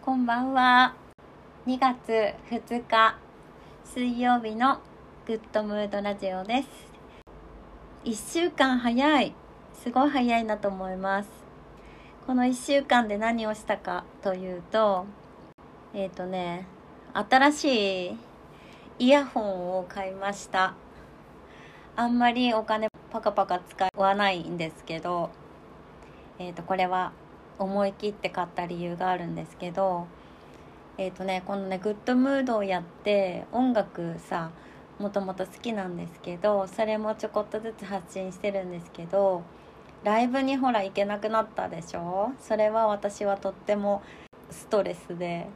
こんばんは。2月2日水曜日のグッドムードラジオです。1週間早い。すごい早いなと思います。この1週間で何をしたかというと、えっ、ー、とね、新しいイヤホンを買いました。あんまりお金パカパカ使わないんですけど、えっ、ー、と、これは思い切って買った理由があるんですけどえっ、ー、とねこのねグッドムードをやって音楽さもともと好きなんですけどそれもちょこっとずつ発信してるんですけどライブにほら行けなくなったでしょ？それは私はとってもストレスで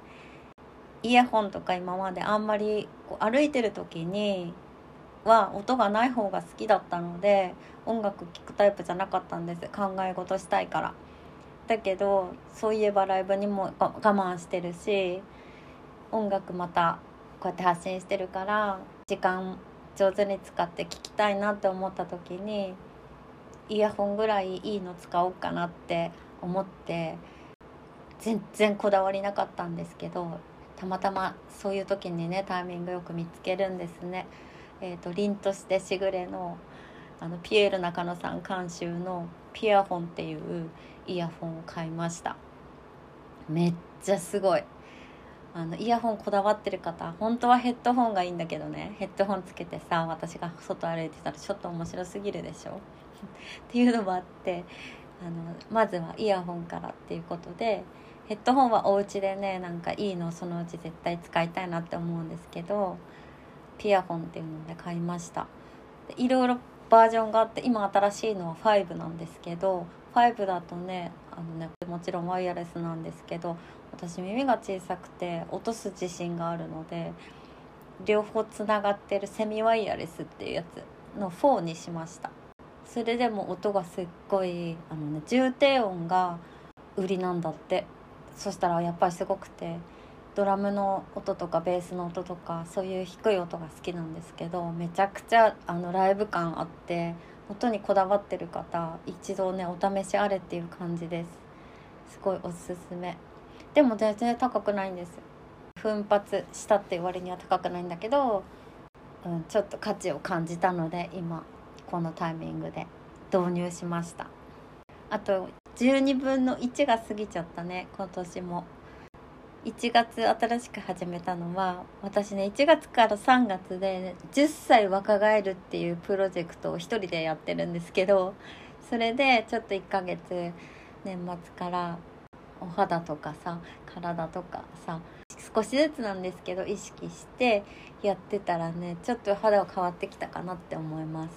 イヤホンとか今まであんまりこう歩いてる時には音がない方が好きだったので音楽聴くタイプじゃなかったんです考え事したいから。だけどそういえばライブにも我慢してるし音楽またこうやって発信してるから時間上手に使って聴きたいなって思った時にイヤホンぐらいいいの使おうかなって思って全然こだわりなかったんですけどたまたまそういう時にねタイミングよく見つけるんですね。えーと、凛としてしぐれのあのピエール中野さん監修の「ピアフォン」っていうイヤホンを買いました。めっちゃすごい。あのイヤホンこだわってる方本当はヘッドホンがいいんだけどね。ヘッドホンつけてさ私が外歩いてたらちょっと面白すぎるでしょ。っていうのもあってあのまずはイヤホンからっていうことでヘッドホンはお家でねなんかいいのそのうち絶対使いたいなって思うんですけどピアフォンっていうので買いました。いろいろバージョンがあって今新しいのは5なんですけど5だとねあのねもちろんワイヤレスなんですけど私耳が小さくて落とす自信があるので両方つながってるセミワイヤレスっていうやつの4にしました。それでも音がすっごいあの、ね、重低音が売りなんだって。そしたらやっぱりすごくてドラムの音とかベースの音とかそういう低い音が好きなんですけどめちゃくちゃあのライブ感あって音にこだわってる方一度ねお試しあれっていう感じです。すごいおすすめ。でも全然高くないんです奮発したって言われには高くないんだけど、うん、ちょっと価値を感じたので今このタイミングで。導入しました。あと12分の1が過ぎちゃったね今年も。1月新しく始めたのは私ね1月から3月で10歳若返るっていうプロジェクトを1人でやってるんですけどそれでちょっと1ヶ月年末からお肌とかさ体とかさ少しずつなんですけど意識してやってたらねちょっと肌が変わってきたかなって思います。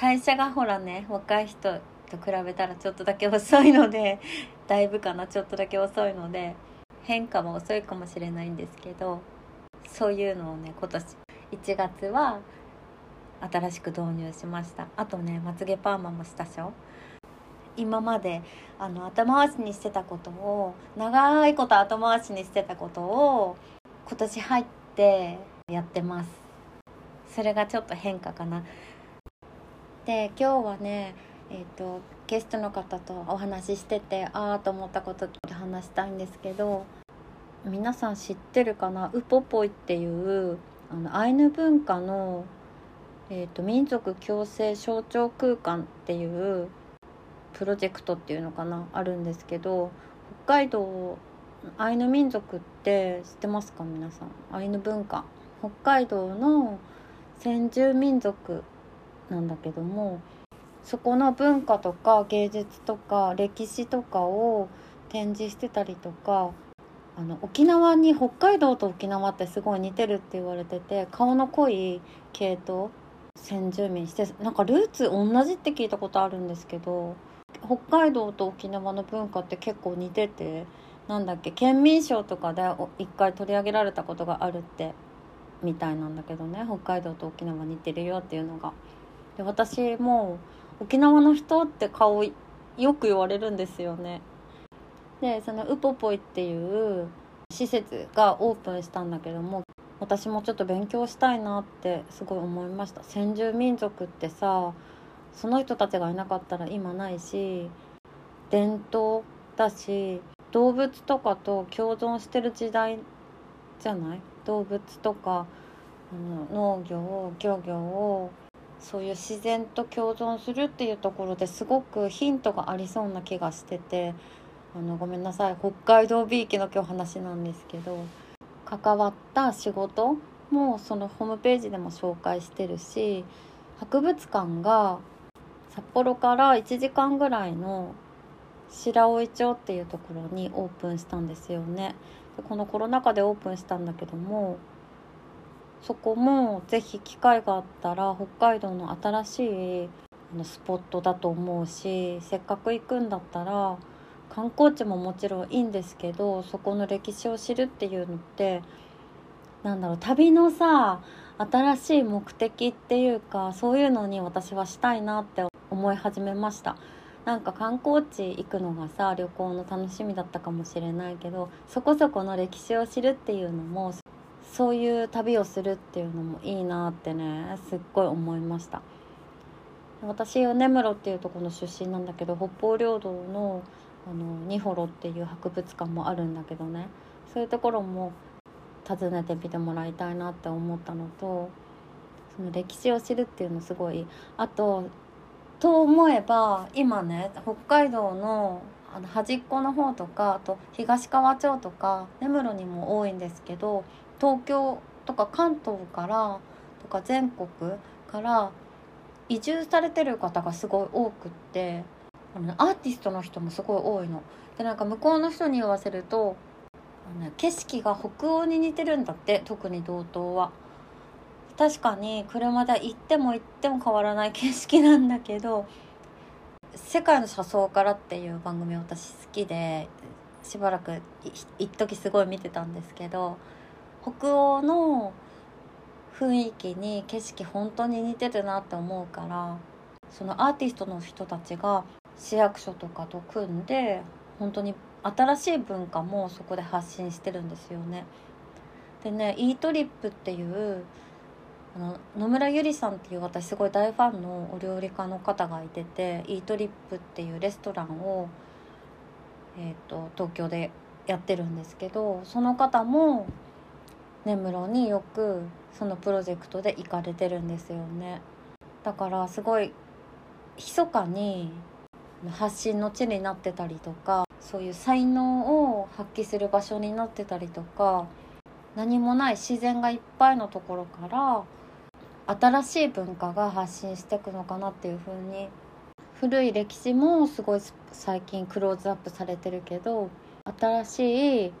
代謝がほらね若い人と比べたらちょっとだけ遅いのでだいぶかなちょっとだけ遅いので変化も遅いかもしれないんですけどそういうのをね今年1月は新しく導入しました。あとねまつげパーマもしたしょ。今まであの後回しにしてたことを長いこと後回しにしてたことを今年入ってやってます。それがちょっと変化かな。で今日はねえーと、ゲストの方とお話ししててああと思ったこと話したいんですけど皆さん知ってるかな？ウポポイっていうあのアイヌ文化の、えーと、民族共生象徴空間っていうプロジェクトっていうのかな？あるんですけど北海道アイヌ民族って知ってますか？皆さん？アイヌ文化。北海道の先住民族なんだけどもそこの文化とか芸術とか歴史とかを展示してたりとかあの沖縄に北海道と沖縄ってすごい似てるって言われてて顔の濃い系統先住民してなんかルーツ同じって聞いたことあるんですけど北海道と沖縄の文化って結構似ててなんだっけ県民賞とかで一回取り上げられたことがあるってみたいなんだけどね北海道と沖縄似てるよっていうのが。で私も沖縄の人って顔よく言われるんですよね。でそのウポポイっていう施設がオープンしたんだけども私もちょっと勉強したいなってすごい思いました。先住民族ってさその人たちがいなかったら今ないし伝統だし動物とかと共存してる時代じゃない？動物とか、うん、農業漁業をそういう自然と共存するっていうところですごくヒントがありそうな気がしててあのごめんなさい。北海道びいきの今日話なんですけど関わった仕事もそのホームページでも紹介してるし博物館が札幌から1時間ぐらいの白老町っていうところにオープンしたんですよね。このコロナ禍でオープンしたんだけどもそこもぜひ機会があったら北海道の新しいスポットだと思うしせっかく行くんだったら観光地ももちろんいいんですけどそこの歴史を知るっていうのってなんだろう旅のさ新しい目的っていうかそういうのに私はしたいなって思い始めました。なんか観光地行くのがさ旅行の楽しみだったかもしれないけどそこそこの歴史を知るっていうのもそういう旅をするっていうのもいいなってねすっごい思いました。私根室っていうところの出身なんだけど北方領土のあのニホロっていう博物館もあるんだけどね。そういうところも訪ねてみてもらいたいなって思ったのとその歴史を知るっていうのすごいあとと思えば今ね北海道のあの端っこの方とかあと東川町とか根室にも多いんですけど東京とか関東からとか全国から移住されてる方がすごい多くってあのアーティストの人もすごい多いの。でなんか向こうの人に言わせると景色が北欧に似てるんだって特に道東は。確かに車で行っても行っても変わらない 景色なんだけど「世界の車窓から」っていう番組私好きでしばらく一時すごい見てたんですけど北欧の雰囲気に景色本当に似てるなって思うからそのアーティストの人たちが市役所とかと組んで本当に新しい文化もそこで発信してるんですよね。でね「イートリップ」っていうあの野村ゆりさんっていう私すごい大ファンのお料理家の方がいててイートリップっていうレストランを、えーと、東京でやってるんですけどその方も根室によくそのプロジェクトで行かれてるんですよね。だからすごい密かに発信の地になってたりとかそういう才能を発揮する場所になってたりとか何もない自然がいっぱいのところから新しい文化が発信していくのかなっていう風に古い歴史もすごい最近クローズアップされてるけど新しい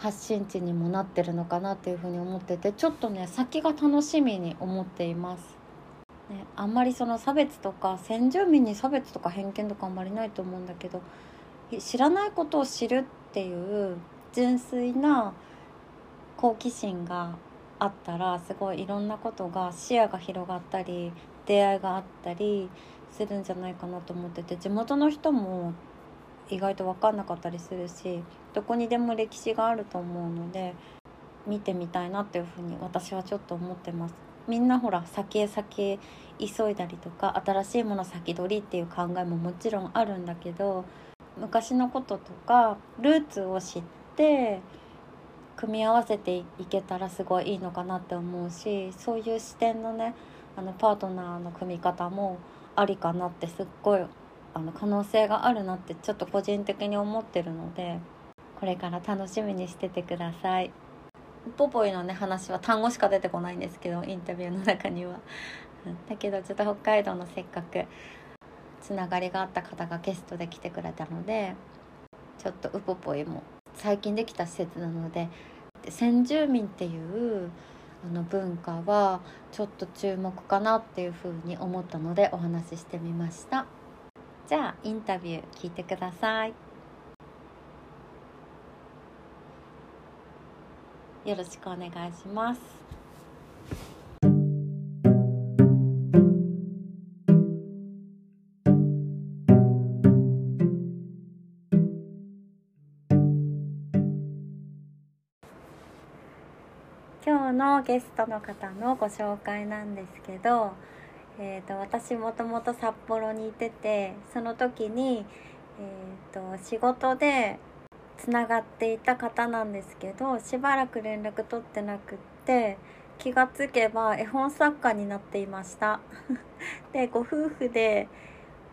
発信地にもなってるのかなっていう風に思っててちょっとね先が楽しみに思っています。ね、あんまりその差別とか先住民に差別とか偏見とかあんまりないと思うんだけど知らないことを知るっていう純粋な好奇心があったらすごいいろんなことが視野が広がったり出会いがあったりするんじゃないかなと思ってて地元の人も意外と分かんなかったりするしどこにでも歴史があると思うので見てみたいなっていうふうに私はちょっと思ってます。みんなほら先へ先へ急いだりとか新しいもの先取りっていう考えももちろんあるんだけど昔のこととかルーツを知って組み合わせていけたらすごいいいのかなって思うしそういう視点のねあのパートナーの組み方もありかなってすっごいあの可能性があるなってちょっと個人的に思ってるのでこれから楽しみにしててください。ポポイのね話は単語しか出てこないんですけどインタビューの中には。だけどちょっと北海道のせっかくつながりがあった方がゲストで来てくれたのでちょっとウポポイも最近できた施設なので先住民っていうあの文化はちょっと注目かなっていうふうに思ったのでお話ししてみましたじゃあインタビュー聞いてください。よろしくお願いします。今日のゲストの方のご紹介なんですけど、えーと、私もともと札幌にいててその時に、えーと、仕事でつながっていた方なんですけどしばらく連絡取ってなくって気がつけば絵本作家になっていました でご夫婦で、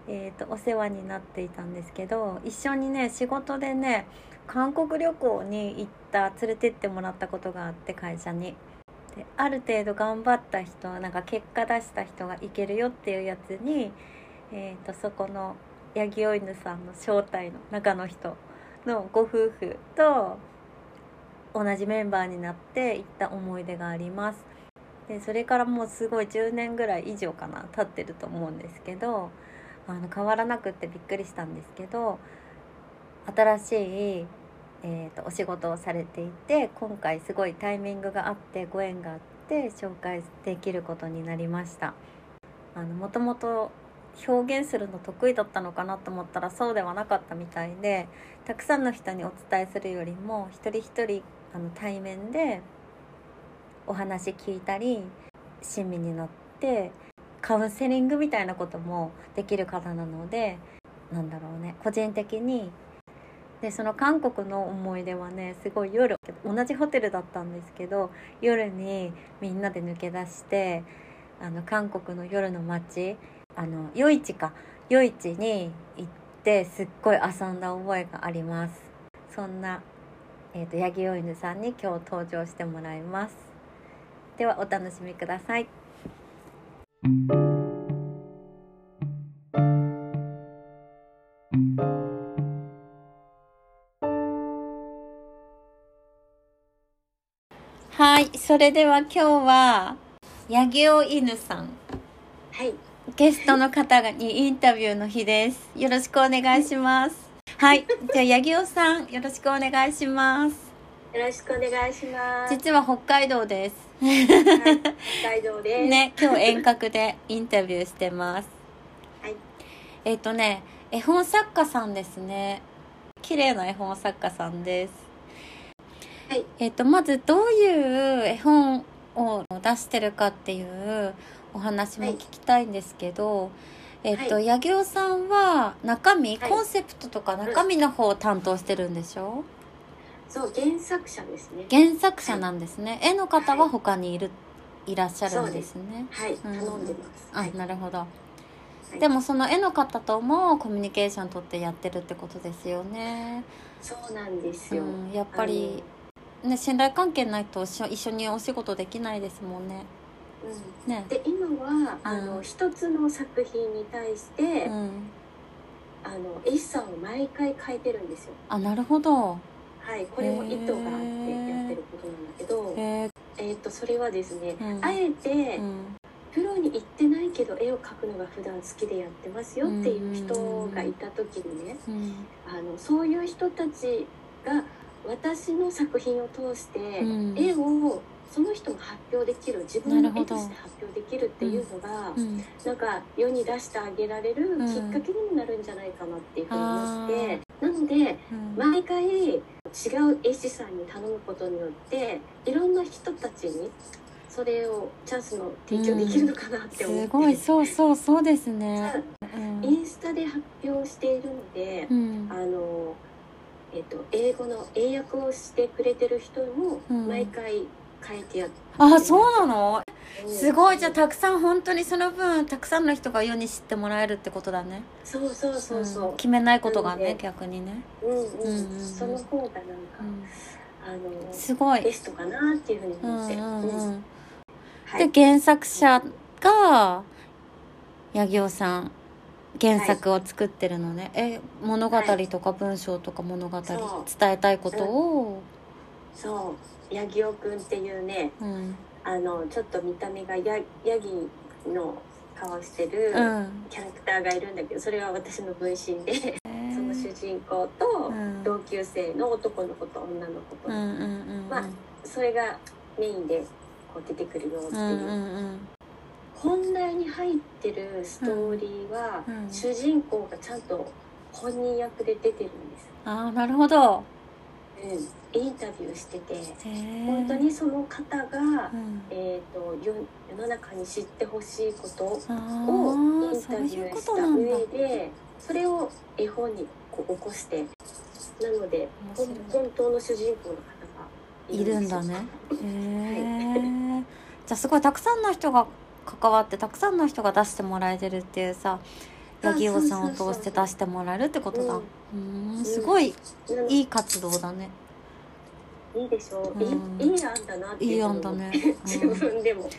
えーと、お世話になっていたんですけど一緒にね仕事でね韓国旅行に行った連れてってもらったことがあって会社に。である程度頑張った人なんか結果出した人がいけるよっていうやつに、えーと、そこの八木お犬さんの正体の中の人のご夫婦と同じメンバーになって行った思い出があります。でそれからもうすごい10年ぐらい以上かな経ってると思うんですけどあの変わらなくってびっくりしたんですけど新しい、えーと、お仕事をされていて今回すごいタイミングがあってご縁があって紹介できることになりました。あのもともと表現するの得意だったのかなと思ったらそうではなかったみたいでたくさんの人にお伝えするよりも一人一人あの対面でお話聞いたり親身になってカウンセリングみたいなこともできる方なのでなんだろうね個人的にでその韓国の思い出はねすごい夜同じホテルだったんですけど夜にみんなで抜け出してあの韓国の夜の街あの夜市か夜市に行ってすっごい遊んだ覚えがあります。そんな、えーと、八木お犬さんに今日登場してもらいます。ではお楽しみください。はいそれでは今日は八木お犬さんはいゲストの方にインタビューの日です。よろしくお願いします。はい。じゃあ、八木尾さん、よろしくお願いします。よろしくお願いします。実は北海道です。はい、北海道です。ね、今日遠隔でインタビューしてます。はい。えっ、とね、絵本作家さんですね。綺麗な絵本作家さんです。はい。えっ、と、まずどういう絵本を出してるかっていうお話も聞きたいんですけど、はい、えっと、はい、八木さんは中身、はい、コンセプトとか中身の方を担当してるんでしょ、うそう原作者ですね。原作者なんですね、絵の方は他にいる、いらっしゃるんですね。はい、うん、頼んでます、あなるほど、でもその絵の方ともコミュニケーション取ってやってるってことですよね。そうなんですよ、うん、やっぱりね信頼関係ないと一緒にお仕事できないですもんね。うん。ね、で今は、あの一つの作品に対して、うん、あの絵師さんを毎回変えてるんですよ。あなるほど。はいこれも意図があってやってることなんだけどえー、っとそれはですね、うん、あえて、プロに行ってないけど絵を描くのが普段好きでやってますよっていう人がいた時にね、あのそういう人たちが私の作品を通して絵をその人が発表できる自分の絵として発表できるっていうのが、うん、なんか世に出してあげられるきっかけにもなるんじゃないかなっていうふうに思って、なので、毎回違う絵師さんに頼むことによっていろんな人たちにそれをチャンスの提供できるのかなって思って、うん、すごい。そうそうそうですね、インスタで発表しているので、うん、あのえっと、英語の英訳をしてくれてる人も毎回変えてやってあそうなの？すごい。じゃあたくさん本当にその分たくさんの人が世に知ってもらえるってことだね。そうそうそうそう、うん、決めないことがね逆にね。うんうん、うんうん、その方がなんか、あのすごい。ベストかなっていうふうに思って、うんうん。うん。はい、で原作者が八木尾さん原作を作ってるのね、はい、え物語とか文章とか物語、伝えたいことを、そう。ヤギオくんっていうね、うん、あのちょっと見た目がヤヤギの顔してるキャラクターがいるんだけどそれは私の分身でその主人公と同級生の男の子と女の子と、まあそれがメインでこう出てくるよっていう。うんうんうん本題に入ってるストーリーは、うん。うん、主人公がちゃんと本人役で出てるんです。ああなるほど。うん、インタビューしてて本当にその方が、うん、えーと、世の中に知ってほしいことをインタビューした上でそれを絵本にこう起こしてなので本当の主人公の方がいるんだね。へえ じゃあすごいたくさんの人が関わってたくさんの人が出してもらえてるっていうさ八木尾さんを通して出してもらえるってことだ。うんすごいいい活動だね。いいでしょう、うん、いい案だなっていい案だね、自分でも。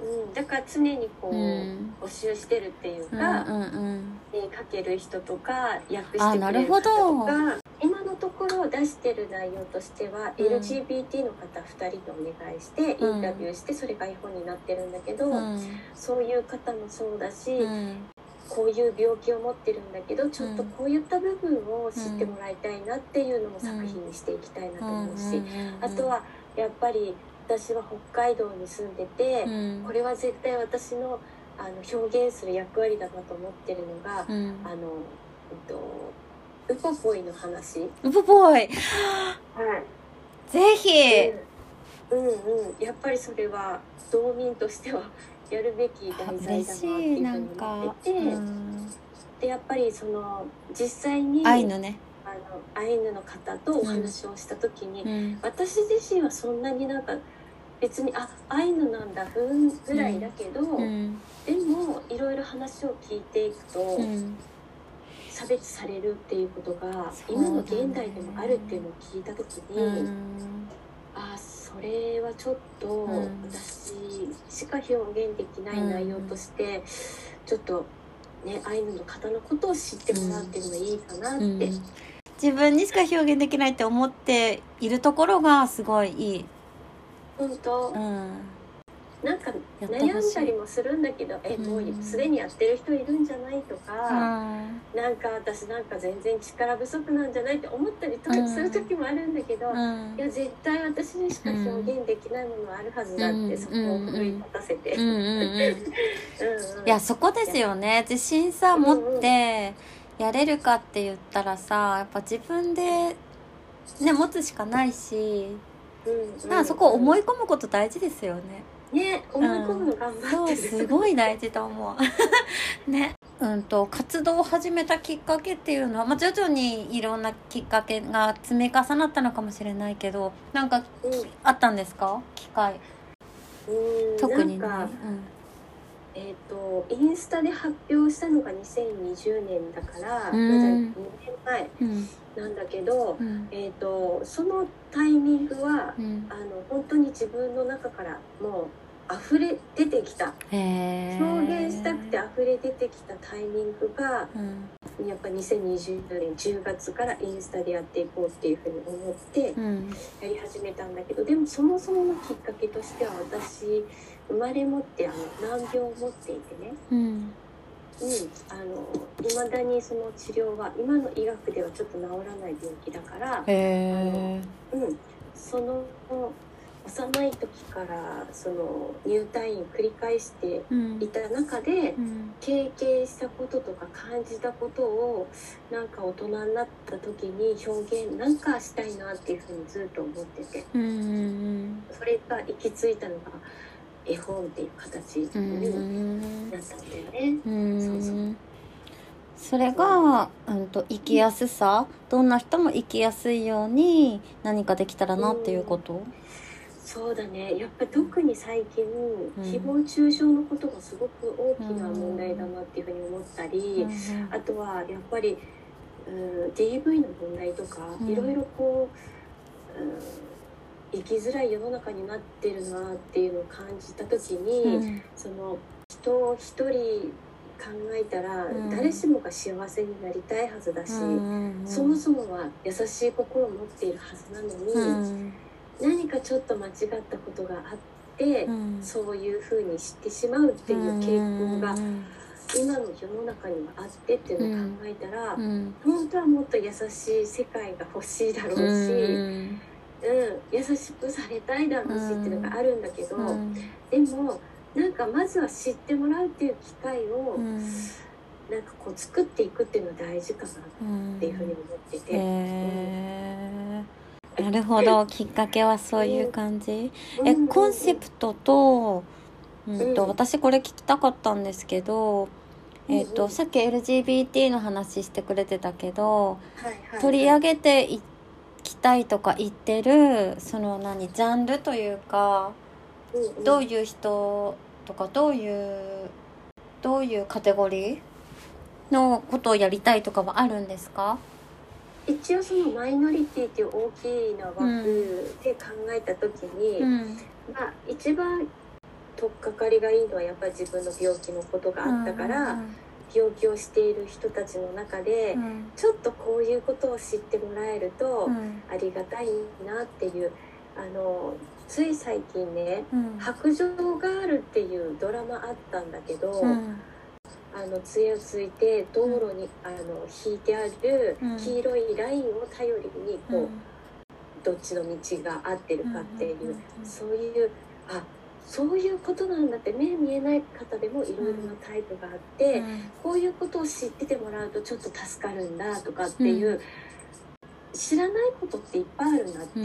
うん、だから常にこう、うん、募集してるっていうか、うんうんうん、かける人とか訳してくれる人とかところ出してる内容としては、うん、LGBT の方2人にお願いしてインタビューしてそれが絵本になってるんだけど、うん、そういう方もそうだし、うん、こういう病気を持ってるんだけどちょっとこういった部分を知ってもらいたいなっていうのも作品にしていきたいなと思うし、あとはやっぱり私は北海道に住んでて、これは絶対私のあの表現する役割だなと思ってるのが、あの、えっとウポポイの話？ウポポイ。はい。ぜひ、うん、うんうん。やっぱりそれは道民としては やるべき題材だなっていうふうに思ってて、うん、でやっぱりその実際にアイヌね。あのアイヌの方とお話をした時に、うん、私自身はそんなになんか別にあアイヌなんだふんぐらいだけど、うん、でもいろいろ話を聞いていくと、うん、差別されるっていうことが今の現代でもあるっていうのを聞いた時に、うん、あそれはちょっと私しか表現できない内容として、ちょっとねアイヌの方のことを知ってもらってもいいかなって。自分にしか表現できないって思っているところがすごいいい。本当。うんなんか悩んだりもするんだけどえもうすでにやってる人いるんじゃないとか、うん、なんか私なんか全然力不足なんじゃないって思ったりとかする時もあるんだけど、うん、いや絶対私にしか表現できないものあるはずだって、そこを奮い立たせて。いやそこですよね。自信さ持ってやれるかって言ったらさやっぱ自分でね持つしかないし、うん。うん、そこ思い込むこと大事ですよね。ね思い込むの頑張ってる、そうすごい大事と思う。ね。うんと活動を始めたきっかけっていうのは、まあ、徐々にいろんなきっかけが積み重なったのかもしれないけどなんか、うん、あったんですか？機会。特にね、うん、えっ、ー、とインスタで発表したのが2020年だから、まだ2年前なんだけど、うん、えーと、そのタイミングは、うん、あの本当に自分の中からもう溢れ出てきた。表現したくて溢れ出てきたタイミングが、うん、やっぱ2020年10月からインスタでやっていこうっていうふうに思ってやり始めたんだけど、でもそもそものきっかけとしては私生まれ持ってあの難病を持っていてね。うん、あの未だにその治療は今の医学ではちょっと治らない病気だから、えー、うん、その幼い時からその入退院繰り返していた中で、うん、経験したこととか感じたことをなんか大人になった時に表現なんかしたいなっていうふうにずっと思ってて、うんうんうん、それが行き着いたのが絵本っていう形になったんだよね。そうそう。それが、うんと、生きやすさ？どんな人も生きやすいように何かできたらなっていうこと、そうだね。やっぱ特に最近、誹謗中傷のことがすごく大きな問題だなっていうふうに思ったり、あとはやっぱり、うん、DV の問題とか、いろいろこう、うん生きづらい世の中になってるなっていうのを感じた時に、うん、その人一人考えたら、誰しもが幸せになりたいはずだし、うん。そもそもは優しい心を持っているはずなのに、うん、何かちょっと間違ったことがあって、うん、そういうふうに知ってしまうっていう傾向が。今の世の中にはあってっていうのを考えたら、本当はもっと優しい世界が欲しいだろうし、うん、優しくされたいだろうしっていうのがあるんだけど、うん、でもなんかまずは知ってもらうっていう機会を、うん、なんかこう作っていくっていうのは大事かなっていうふうに思ってて。うんなるほど。きっかけはそういう感じ、えコンセプトと,、うんと私これ聞きたかったんですけどえーと、とさっき LGBT の話してくれてたけど、取り上げていきたいとか言ってるその何ジャンルというか、どういう人とかどういうどういうカテゴリーのことをやりたいとかはあるんですか？一応そのマイノリティっていう大きな枠で考えた時に、うん、まあ一番取っかかりがいいのはやっぱり自分の病気のことがあったから、うん。病気をしている人たちの中で、うん、ちょっとこういうことを知ってもらえるとありがたいなっていう、あのつい最近ね「白杖ガール」っていうドラマあったんだけど。あの杖をついて道路にあの引いてある黄色いラインを頼りにこう、どっちの道が合ってるかっていう、そういうあそういうことなんだって目見えない方でもいろいろなタイプがあって、こういうことを知っててもらうとちょっと助かるんだとかっていう、知らないことっていっぱいあるなって。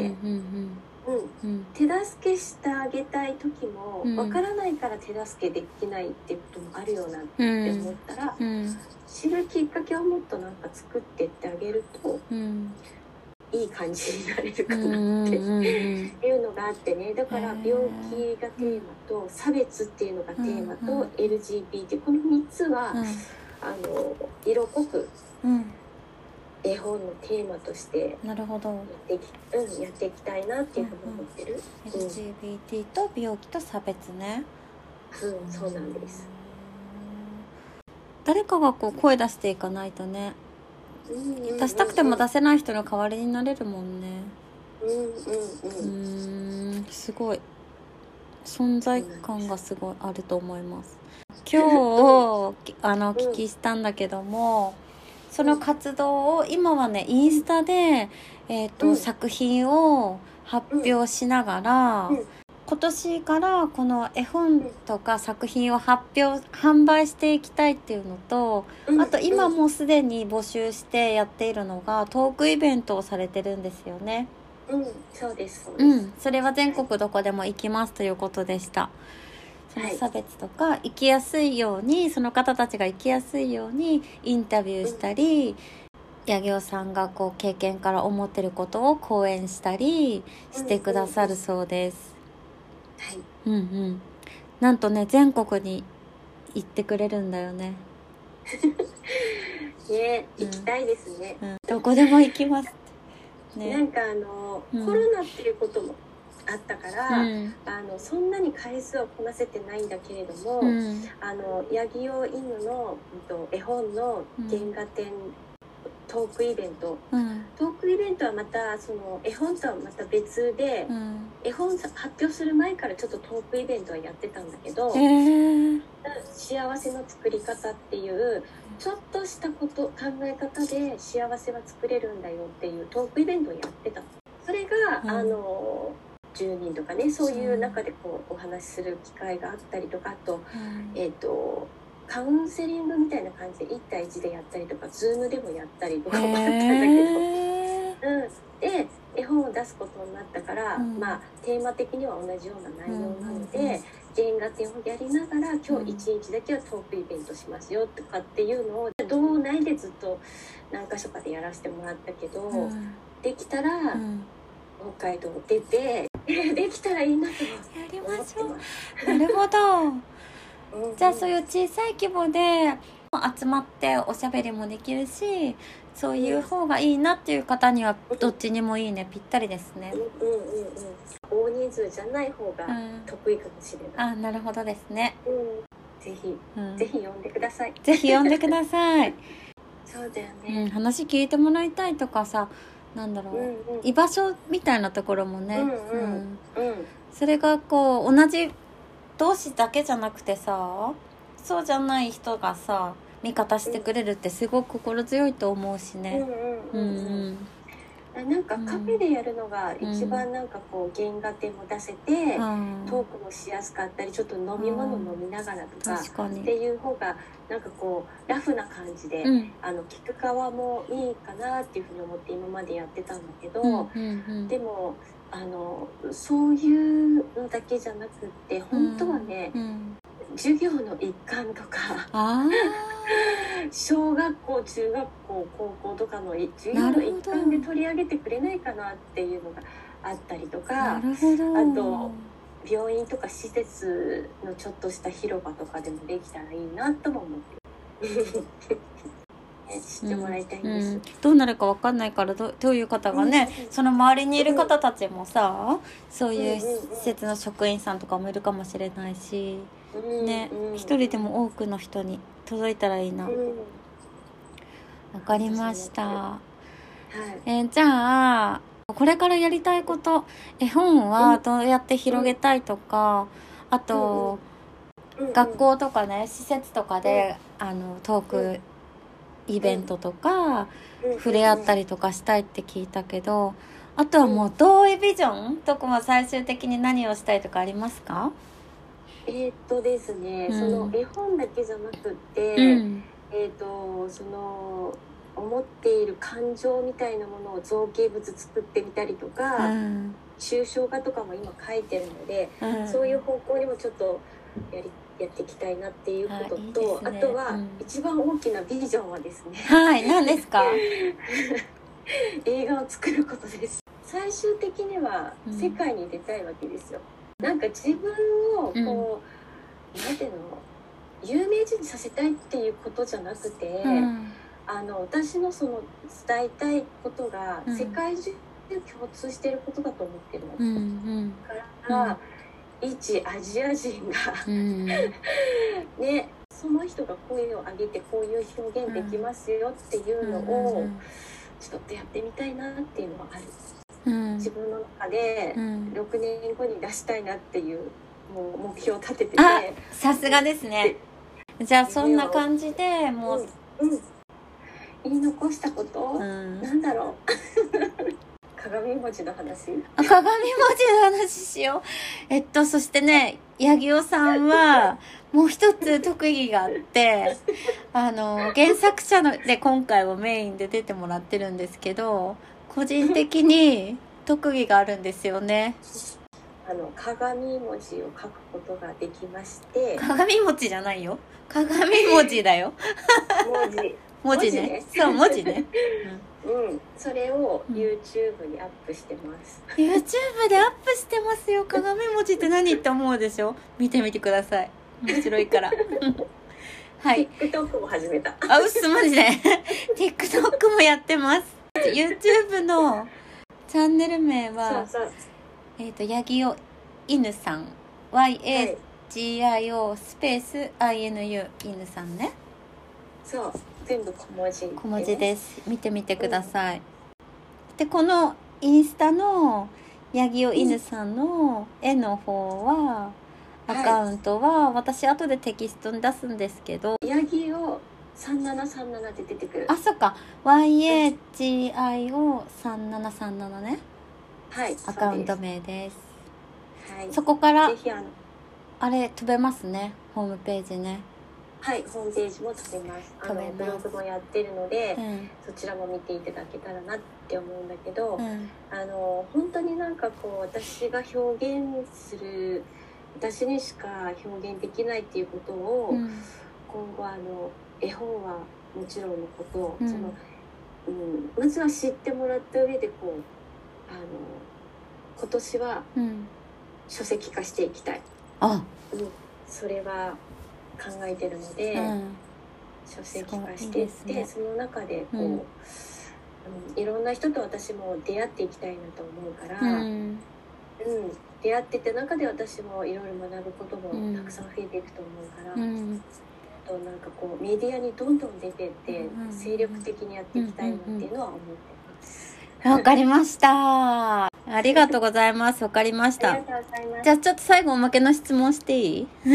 うん、手助けしてあげたい時もわからないから手助けできないってこともあるよなって思ったら、知るきっかけをもっとなんか作ってってあげると、いい感じになれるかなっていうのがあってね。だから病気がテーマと差別っていうのがテーマと LGBT この3つは、あの色濃く。絵本のテーマとしてなるほど。やっていき,、うん、やっていきたいなっていうふうに思ってる、うん。うん、LGBT と病気と差別ね。うんそうなんです。誰かがこう声出していかないとね、出したくても出せない人の代わりになれるもんね。うんうんうんすごい。存在感がすごいあると思います。今日あのお聞きしたんだけども、その活動を今はねインスタで、えーと、うん、作品を発表しながら、うん、今年からこの絵本とか作品を発表販売していきたいっていうのと、あと今もうすでに募集してやっているのがトークイベントをされてるんですよね。うん、そうです。うん、それは全国どこでも行きますということでした。その差別とか生きやすいようにその方たちが生きやすいようにインタビューしたり八行さんがこう経験から思ってることを講演したりしてくださるそうです。はい、うんうん。なんとね全国に行ってくれるんだよね。ね行きたいですね、うん、どこでも行きますね、なんかあの、うん、コロナっていうこともあったから、うん、あのそんなに回数はこなせてないんだけれども、うん、あのヤギ用犬の、と、絵本の原画展、トークイベント、うん、トークイベントはまたその絵本とはまた別で、うん、絵本発表する前からちょっとトークイベントはやってたんだけど、えー、幸せの作り方っていうちょっとしたこと考え方で幸せは作れるんだよっていうトークイベントをやってた。それが、うん、あの10人とかねそういう中でこうお話しする機会があったりとかあと,、えっ、ー、とカウンセリングみたいな感じで1対1でやったりとか Zoom でもやったりとかもあったんだけど、うん、で絵本を出すことになったから、うん、まあテーマ的には同じような内容なので、原画展をやりながら今日一日だけはトークイベントしますよとかっていうのを道内でずっと何か所かでやらせてもらったけど、うん、できたら、北海道出て できたらいいなとやりましょう。なるほど。じゃあそういう小さい規模で集まっておしゃべりもできるしそういう方がいいなっていう方にはどっちにもいいね。ぴったりですね。うんうんうん、大人数じゃない方が得意かもしれない。うん、あなるほどですね。うん、ぜひ、うん、ぜひ呼んでください。ぜひ呼んでください。そうだよね、うん、話聞いてもらいたいとかさなんだろう、うんうん、居場所みたいなところもね、うんうん。うん、それがこう同じ同士だけじゃなくてさそうじゃない人がさ味方してくれるってすごく心強いと思うしね。うんうん。うんうんなんかカフェでやるのが一番なんかこう原画展も出せて、うん、トークもしやすかったりちょっと飲み物飲みながらとかっていう方がなんかこうラフな感じで、うん、あの聞く側もいいかなっていうふうに思って今までやってたんだけど、うんうんうん、でもあのそういうのだけじゃなくって本当はね、授業の一環とか。小学校中学校高校とかの授業の一環で取り上げてくれないかなっていうのがあったりとかあと病院とか施設のちょっとした広場とかでもできたらいいなとも思って 知ってもらいたいんです、うん。うん、どうなるかわかんないからどどういう方がね、うん、その周りにいる方たちもさそういう施設の職員さんとかもいるかもしれないし、ね一人でも多くの人に届いたらいいな。わ、かりました。はい、えー、じゃあこれからやりたいこと絵本はどうやって広げたいとか、あと、学校とかね施設とかで、あのトークイベントとか、触れ合ったりとかしたいって聞いたけどあとはもう同意ビジョン？とかは最終的に何をしたいとかありますか？えー、っとですね、うん、その絵本だけじゃなくて、うん、えー、っとその思っている感情みたいなものを造形物作ってみたりとか、うん、抽象画とかも今描いてるので、そういう方向にもちょっとやりやっていきたいなっていうこととあ、ね,、とは、一番大きなビジョンはですね。はい何ですか？映画を作ることです。最終的には世界に出たいわけですよ、うん、なんか自分をこう、うん、なんていうの有名人にさせたいっていうことじゃなくて、うん、あの私のその伝えたいことが世界中で共通していることだと思ってるの、うんうん、から、一アジア人が ねその人が声を上げてこういう表現できますよっていうのをちょっとやってみたいなっていうのはある、うん、自分の中で6年後に出したいなっていうもう目標を立ててて。さすがですね。じゃあそんな感じでもう、うん、うん、言い残したこと、うん、なんだろう？鏡文字の話？鏡文字の話しよう。えっと、そしてね、八木尾さんは、もう一つ特技があって、あの、原作者ので今回はメインで出てもらってるんですけど、個人的に特技があるんですよね。あの鏡文字を書くことができまして。鏡文字じゃないよ。鏡文字だよ。文字。文字ね。そう文字ね、うん。うんそれを YouTube にアップしてます、うん、YouTube でアップしてますよ。鏡文字って何って思うでしょ？見てみてください。面白いから。はい。TikTok も始めた。あうっすマジで。TikTok もやってます YouTube のチャンネル名はえっ、ー、と八木尾犬さん。YAGIO スペース INU 犬さんね。そう。全部小文字小文字です。見てみてください、うん、でこのインスタの八木尾犬さんの絵の方は、アカウントは私後でテキストに出すんですけど。八木尾3737って出てくる。あそっか。YAGIO3737 ね。はいアカウント名です。はい、そこからあれ飛べますね。ホームページね。はいホームページも飛べます。あのブログもやってるので、うん、そちらも見ていただけたらなって思うんだけど、うん、あの本当になんかこう私が表現する私にしか表現できないっていうことを、うん、今後あの絵本はもちろんのこと、その、うん、まずは知ってもらった上でこうあの今年は書籍化していきたい。あ、うん、それは考えてるので、うん、書籍化していって、ね、その中でこう、うん、いろんな人と私も出会っていきたいなと思うから、うん、出会ってた中で私もいろいろ学ぶこともたくさん増えていくと思うから。となんかこうメディアにどんどん出てって精力的にやっていきたいなっていうのは思ってます。わかりました。ありがとうございます。わかりました。じゃあちょっと最後おまけの質問していい？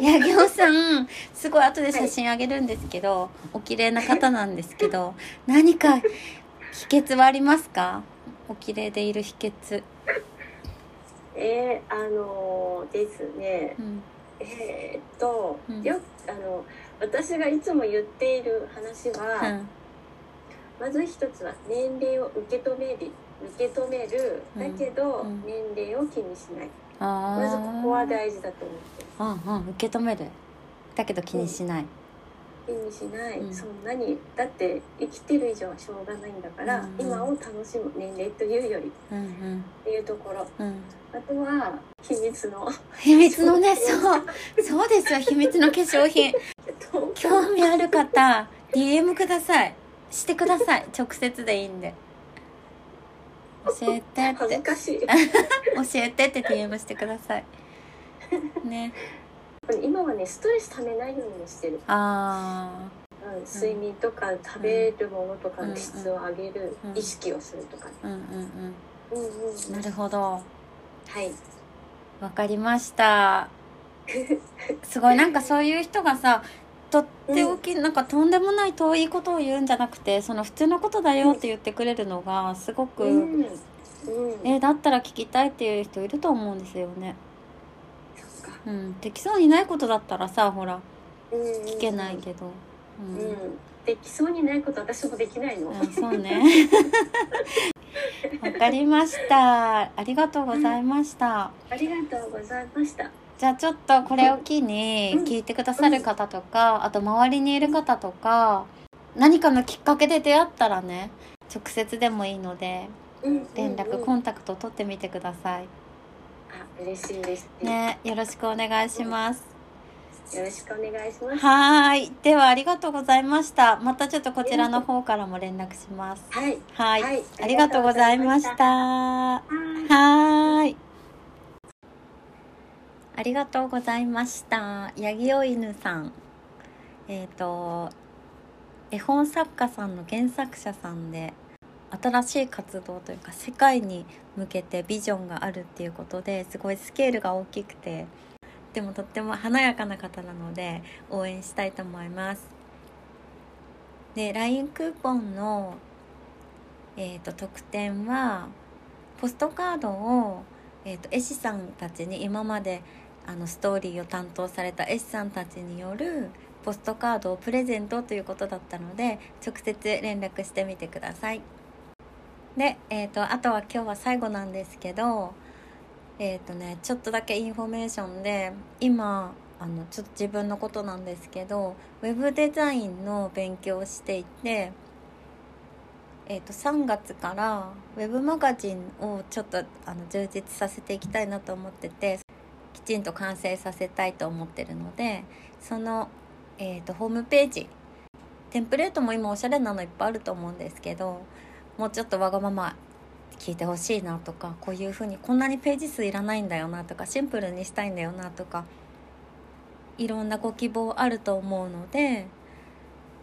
八木尾さん、すごい後で写真あげるんですけど、はい、お綺麗な方なんですけど、何か秘訣はありますか？お綺麗でいる秘訣。えー、あのー、ですね、うん、えー、っと、うん、よあの私がいつも言っている話は、うん、まず一つは年齢を受け止める受け止めるだけど、年齢を気にしない、まずここは大事だと思って。うんうん受け止める。だけど気にしない、気にしない、うん、そんなにだって生きてる以上はしょうがないんだから、うん。うん、今を楽しむ年齢というより、うんうん、っていうところ、うん、あとは秘密の秘密のねそう。そうですよ。秘密の化粧品。興味ある方 DM ください。してください。直接でいいんで。教えてって。教えてって DM してください。ね今はねストレスためないようにしてる。ああ、うん、睡眠とか食べるものとかの質を上げる、意識をするとか、ね、うんうんうん。うんうん。なるほど。はい。わかりました。すごいなんかそういう人がさとっておき、うん、なんかとんでもない遠いことを言うんじゃなくてその普通のことだよって言ってくれるのがすごく、うん。うん、えだったら聞きたいっていう人いると思うんですよね。うん、できそうにないことだったらさほら聞けないけど、うん、うん、できそうにないこと私もできないの。あそうね。わかりました。ありがとうございました、ありがとうございました。じゃあちょっとこれを機に聞いてくださる方とか、あと周りにいる方とか何かのきっかけで出会ったらね直接でもいいので連絡コンタクト取ってみてください。あ嬉しいですねよろしくお願いします。よろしくお願いします。はい。ではありがとうございました。またちょっとこちらの方からも連絡します。はい。はい。はい、ありがとうございました。はい。ありがとうございました。ヤギお犬さん。えっ、ー、と、絵本作家さんの原作者さんで、新しい活動というか世界に向けてビジョンがあるっていうことですごいスケールが大きくてでもとっても華やかな方なので応援したいと思いますで LINE クーポンの、えーと、特典はポストカードを、えーと、絵師さんたちに今まであのストーリーを担当された絵師さんたちによるポストカードをプレゼントということだったので直接連絡してみてください。で、えーと、あとは今日は最後なんですけどえーっとねちょっとだけインフォメーションで今あのちょっと自分のことなんですけどウェブデザインの勉強をしていて、えー、と3月からウェブマガジンをちょっとあの充実させていきたいなと思っててきちんと完成させたいと思ってるのでその、えー、とホームページテンプレートも今おしゃれなのいっぱいあると思うんですけどもうちょっとわがまま聞いてほしいなとかこういうふうにこんなにページ数いらないんだよなとかシンプルにしたいんだよなとかいろんなご希望あると思うので、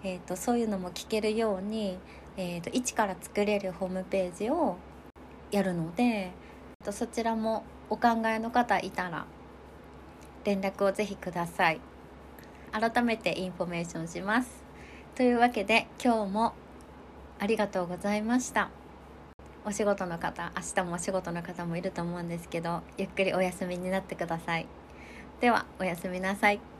えーと、そういうのも聞けるように、えーと、一から作れるホームページをやるのでとそちらもお考えの方いたら連絡をぜひください。改めてインフォメーションします。というわけで今日もありがとうございました。お仕事の方明日もお仕事の方もいると思うんですけどゆっくりお休みになってください。ではおやすみなさい。